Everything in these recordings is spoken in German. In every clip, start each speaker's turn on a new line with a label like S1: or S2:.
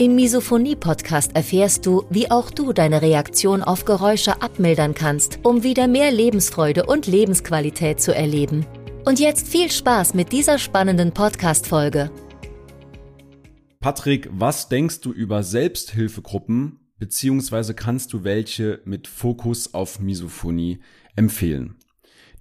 S1: Im Misophonie-Podcast erfährst du, wie auch du deine Reaktion auf Geräusche abmildern kannst, um wieder mehr Lebensfreude und Lebensqualität zu erleben. Und jetzt viel Spaß mit dieser spannenden Podcast-Folge.
S2: Patrick, was denkst du über Selbsthilfegruppen, beziehungsweise kannst du welche mit Fokus auf Misophonie empfehlen?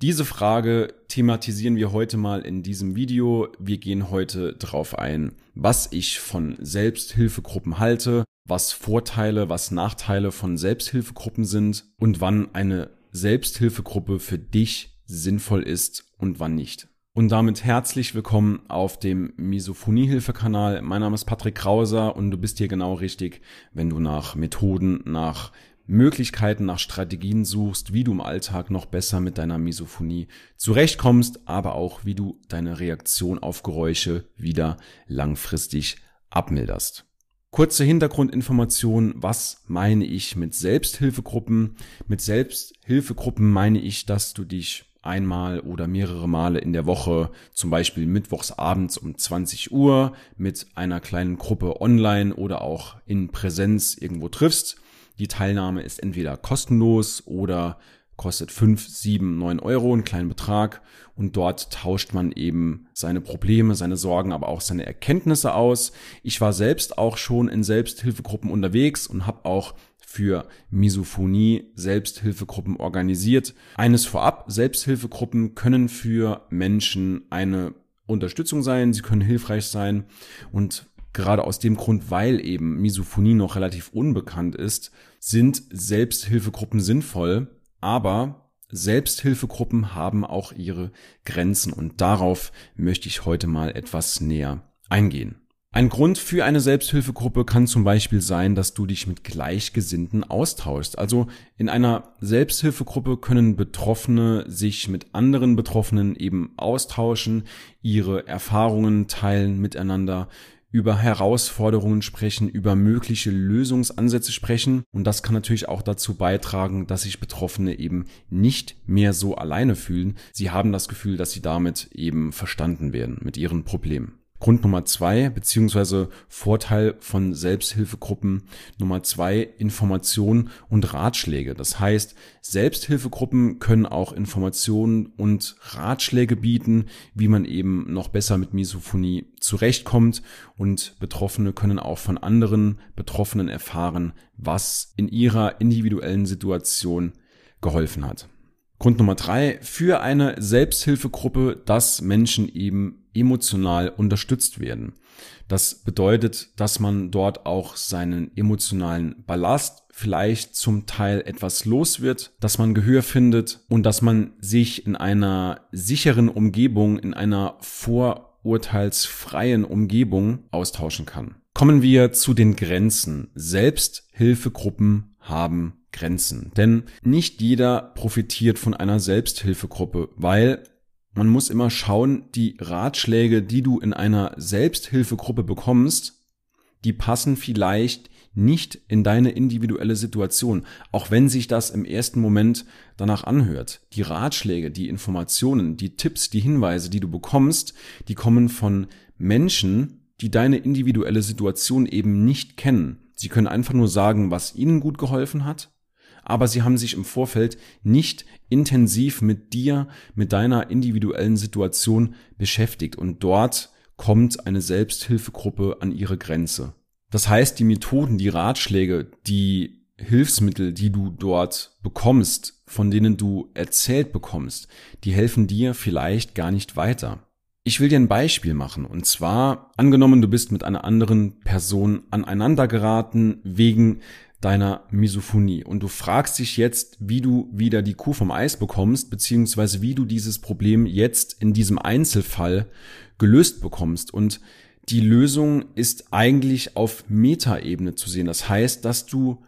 S2: Diese Frage thematisieren wir heute mal in diesem Video. Wir gehen heute drauf ein, was ich von Selbsthilfegruppen halte, was Vorteile, was Nachteile von Selbsthilfegruppen sind und wann eine Selbsthilfegruppe für dich sinnvoll ist und wann nicht. Und damit herzlich willkommen auf dem Misophoniehilfe-Kanal. Mein Name ist Patrick Krauser und du bist hier genau richtig, wenn du nach Methoden, nach Möglichkeiten, nach Strategien suchst, wie du im Alltag noch besser mit deiner Misophonie zurechtkommst, aber auch wie du deine Reaktion auf Geräusche wieder langfristig abmilderst. Kurze Hintergrundinformation, was meine ich mit Selbsthilfegruppen? Mit Selbsthilfegruppen meine ich, dass du dich einmal oder mehrere Male in der Woche, zum Beispiel mittwochs abends um 20 Uhr, mit einer kleinen Gruppe online oder auch in Präsenz irgendwo triffst die Teilnahme ist entweder kostenlos oder kostet fünf, sieben, neun Euro, einen kleinen Betrag. Und dort tauscht man eben seine Probleme, seine Sorgen, aber auch seine Erkenntnisse aus. Ich war selbst auch schon in Selbsthilfegruppen unterwegs und habe auch für Misophonie Selbsthilfegruppen organisiert. Eines vorab, Selbsthilfegruppen können für Menschen eine Unterstützung sein, sie können hilfreich sein und gerade aus dem Grund, weil eben Misophonie noch relativ unbekannt ist, sind Selbsthilfegruppen sinnvoll, aber Selbsthilfegruppen haben auch ihre Grenzen und darauf möchte ich heute mal etwas näher eingehen. Ein Grund für eine Selbsthilfegruppe kann zum Beispiel sein, dass du dich mit Gleichgesinnten austauschst. Also in einer Selbsthilfegruppe können Betroffene sich mit anderen Betroffenen eben austauschen, ihre Erfahrungen teilen miteinander, über Herausforderungen sprechen, über mögliche Lösungsansätze sprechen. Und das kann natürlich auch dazu beitragen, dass sich Betroffene eben nicht mehr so alleine fühlen. Sie haben das Gefühl, dass sie damit eben verstanden werden mit ihren Problemen. Grund Nummer zwei, beziehungsweise Vorteil von Selbsthilfegruppen Nummer zwei, Informationen und Ratschläge. Das heißt, Selbsthilfegruppen können auch Informationen und Ratschläge bieten, wie man eben noch besser mit Misophonie zurechtkommt und Betroffene können auch von anderen Betroffenen erfahren, was in ihrer individuellen Situation geholfen hat. Grund Nummer drei, für eine Selbsthilfegruppe, dass Menschen eben emotional unterstützt werden. Das bedeutet, dass man dort auch seinen emotionalen Ballast vielleicht zum Teil etwas los wird, dass man Gehör findet und dass man sich in einer sicheren Umgebung, in einer vorurteilsfreien Umgebung austauschen kann. Kommen wir zu den Grenzen. Selbsthilfegruppen haben Grenzen. Denn nicht jeder profitiert von einer Selbsthilfegruppe, weil man muss immer schauen, die Ratschläge, die du in einer Selbsthilfegruppe bekommst, die passen vielleicht nicht in deine individuelle Situation, auch wenn sich das im ersten Moment danach anhört. Die Ratschläge, die Informationen, die Tipps, die Hinweise, die du bekommst, die kommen von Menschen, die deine individuelle Situation eben nicht kennen. Sie können einfach nur sagen, was ihnen gut geholfen hat aber sie haben sich im Vorfeld nicht intensiv mit dir, mit deiner individuellen Situation beschäftigt und dort kommt eine Selbsthilfegruppe an ihre Grenze. Das heißt, die Methoden, die Ratschläge, die Hilfsmittel, die du dort bekommst, von denen du erzählt bekommst, die helfen dir vielleicht gar nicht weiter. Ich will dir ein Beispiel machen. Und zwar, angenommen, du bist mit einer anderen Person aneinander geraten wegen deiner Misophonie. Und du fragst dich jetzt, wie du wieder die Kuh vom Eis bekommst, beziehungsweise wie du dieses Problem jetzt in diesem Einzelfall gelöst bekommst. Und Die Lösung ist eigentlich auf Metaebene zu sehen. Das heißt, dass du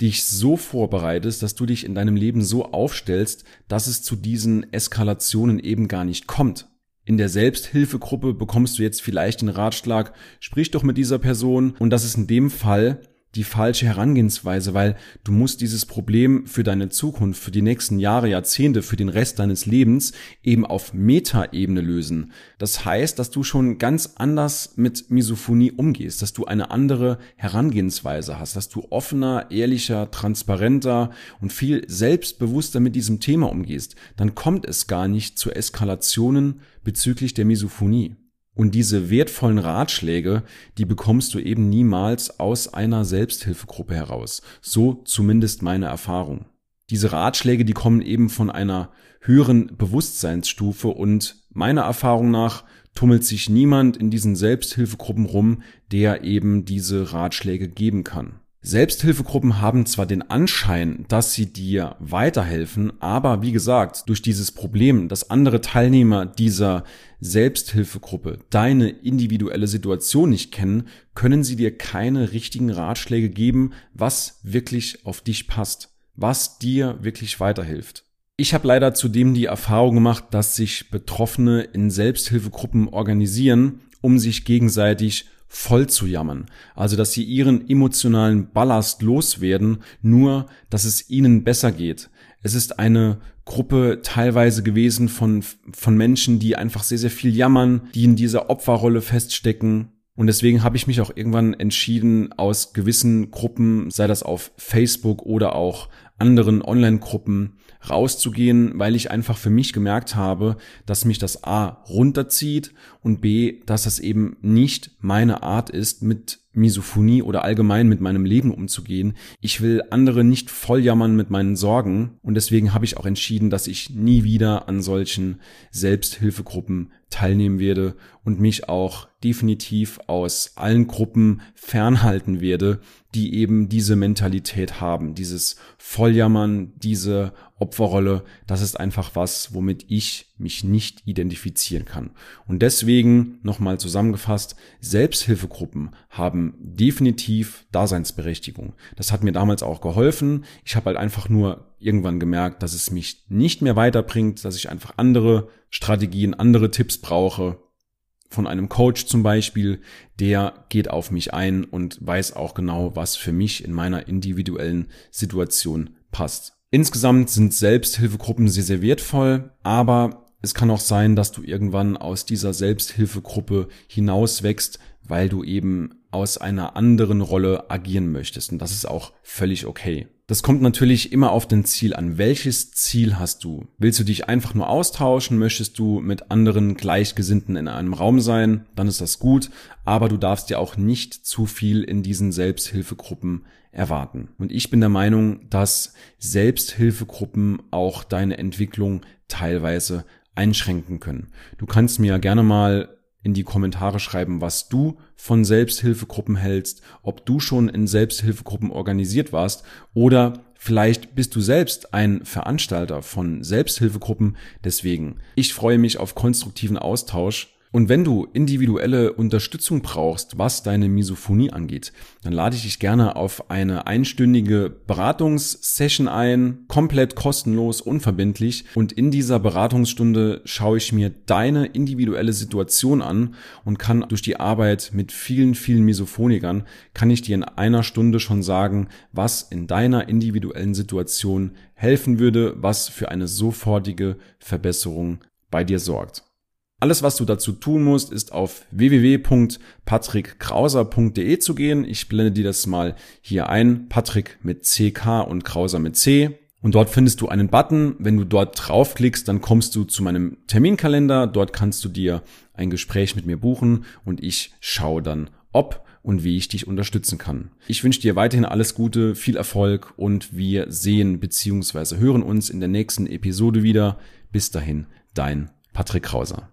S2: dich so vorbereitest, dass du dich in deinem Leben so aufstellst, dass es zu diesen Eskalationen eben gar nicht kommt. In der Selbsthilfegruppe bekommst du jetzt vielleicht den Ratschlag, sprich doch mit dieser Person und das ist in dem Fall die falsche Herangehensweise, weil du musst dieses Problem für deine Zukunft, für die nächsten Jahre, Jahrzehnte, für den Rest deines Lebens eben auf Metaebene lösen. Das heißt, dass du schon ganz anders mit Misophonie umgehst, dass du eine andere Herangehensweise hast, dass du offener, ehrlicher, transparenter und viel selbstbewusster mit diesem Thema umgehst. Dann kommt es gar nicht zu Eskalationen bezüglich der Misophonie. Und diese wertvollen Ratschläge, die bekommst du eben niemals aus einer Selbsthilfegruppe heraus. So zumindest meine Erfahrung. Diese Ratschläge, die kommen eben von einer höheren Bewusstseinsstufe und meiner Erfahrung nach tummelt sich niemand in diesen Selbsthilfegruppen rum, der eben diese Ratschläge geben kann. Selbsthilfegruppen haben zwar den Anschein, dass sie dir weiterhelfen, aber wie gesagt, durch dieses Problem, dass andere Teilnehmer dieser Selbsthilfegruppe deine individuelle Situation nicht kennen, können sie dir keine richtigen Ratschläge geben, was wirklich auf dich passt, was dir wirklich weiterhilft. Ich habe leider zudem die Erfahrung gemacht, dass sich Betroffene in Selbsthilfegruppen organisieren, um sich gegenseitig voll zu jammern. Also, dass sie ihren emotionalen Ballast loswerden, nur, dass es ihnen besser geht. Es ist eine Gruppe teilweise gewesen von, von Menschen, die einfach sehr, sehr viel jammern, die in dieser Opferrolle feststecken. Und deswegen habe ich mich auch irgendwann entschieden, aus gewissen Gruppen, sei das auf Facebook oder auch anderen Online-Gruppen, rauszugehen, weil ich einfach für mich gemerkt habe, dass mich das A runterzieht und B, dass das eben nicht meine Art ist, mit Misophonie oder allgemein mit meinem Leben umzugehen. Ich will andere nicht volljammern mit meinen Sorgen und deswegen habe ich auch entschieden, dass ich nie wieder an solchen Selbsthilfegruppen teilnehmen werde und mich auch definitiv aus allen Gruppen fernhalten werde, die eben diese Mentalität haben, dieses Volljammern, diese Opferrolle, das ist einfach was, womit ich mich nicht identifizieren kann. Und deswegen nochmal zusammengefasst, Selbsthilfegruppen haben definitiv Daseinsberechtigung. Das hat mir damals auch geholfen. Ich habe halt einfach nur irgendwann gemerkt, dass es mich nicht mehr weiterbringt, dass ich einfach andere Strategien, andere Tipps brauche. Von einem Coach zum Beispiel, der geht auf mich ein und weiß auch genau, was für mich in meiner individuellen Situation passt. Insgesamt sind Selbsthilfegruppen sehr, sehr wertvoll, aber es kann auch sein, dass du irgendwann aus dieser Selbsthilfegruppe hinauswächst, weil du eben aus einer anderen Rolle agieren möchtest. Und das ist auch völlig okay. Das kommt natürlich immer auf den Ziel an. Welches Ziel hast du? Willst du dich einfach nur austauschen? Möchtest du mit anderen Gleichgesinnten in einem Raum sein? Dann ist das gut. Aber du darfst dir auch nicht zu viel in diesen Selbsthilfegruppen erwarten. Und ich bin der Meinung, dass Selbsthilfegruppen auch deine Entwicklung teilweise einschränken können. Du kannst mir ja gerne mal in die Kommentare schreiben, was du von Selbsthilfegruppen hältst, ob du schon in Selbsthilfegruppen organisiert warst oder vielleicht bist du selbst ein Veranstalter von Selbsthilfegruppen. Deswegen, ich freue mich auf konstruktiven Austausch und wenn du individuelle Unterstützung brauchst, was deine Misophonie angeht, dann lade ich dich gerne auf eine einstündige Beratungssession ein, komplett kostenlos, unverbindlich. Und in dieser Beratungsstunde schaue ich mir deine individuelle Situation an und kann durch die Arbeit mit vielen, vielen Misophonikern, kann ich dir in einer Stunde schon sagen, was in deiner individuellen Situation helfen würde, was für eine sofortige Verbesserung bei dir sorgt. Alles, was du dazu tun musst, ist auf www.patrickkrauser.de zu gehen. Ich blende dir das mal hier ein. Patrick mit CK und Krauser mit C. Und dort findest du einen Button. Wenn du dort draufklickst, dann kommst du zu meinem Terminkalender. Dort kannst du dir ein Gespräch mit mir buchen und ich schaue dann, ob und wie ich dich unterstützen kann. Ich wünsche dir weiterhin alles Gute, viel Erfolg und wir sehen bzw. hören uns in der nächsten Episode wieder. Bis dahin, dein Patrick Krauser.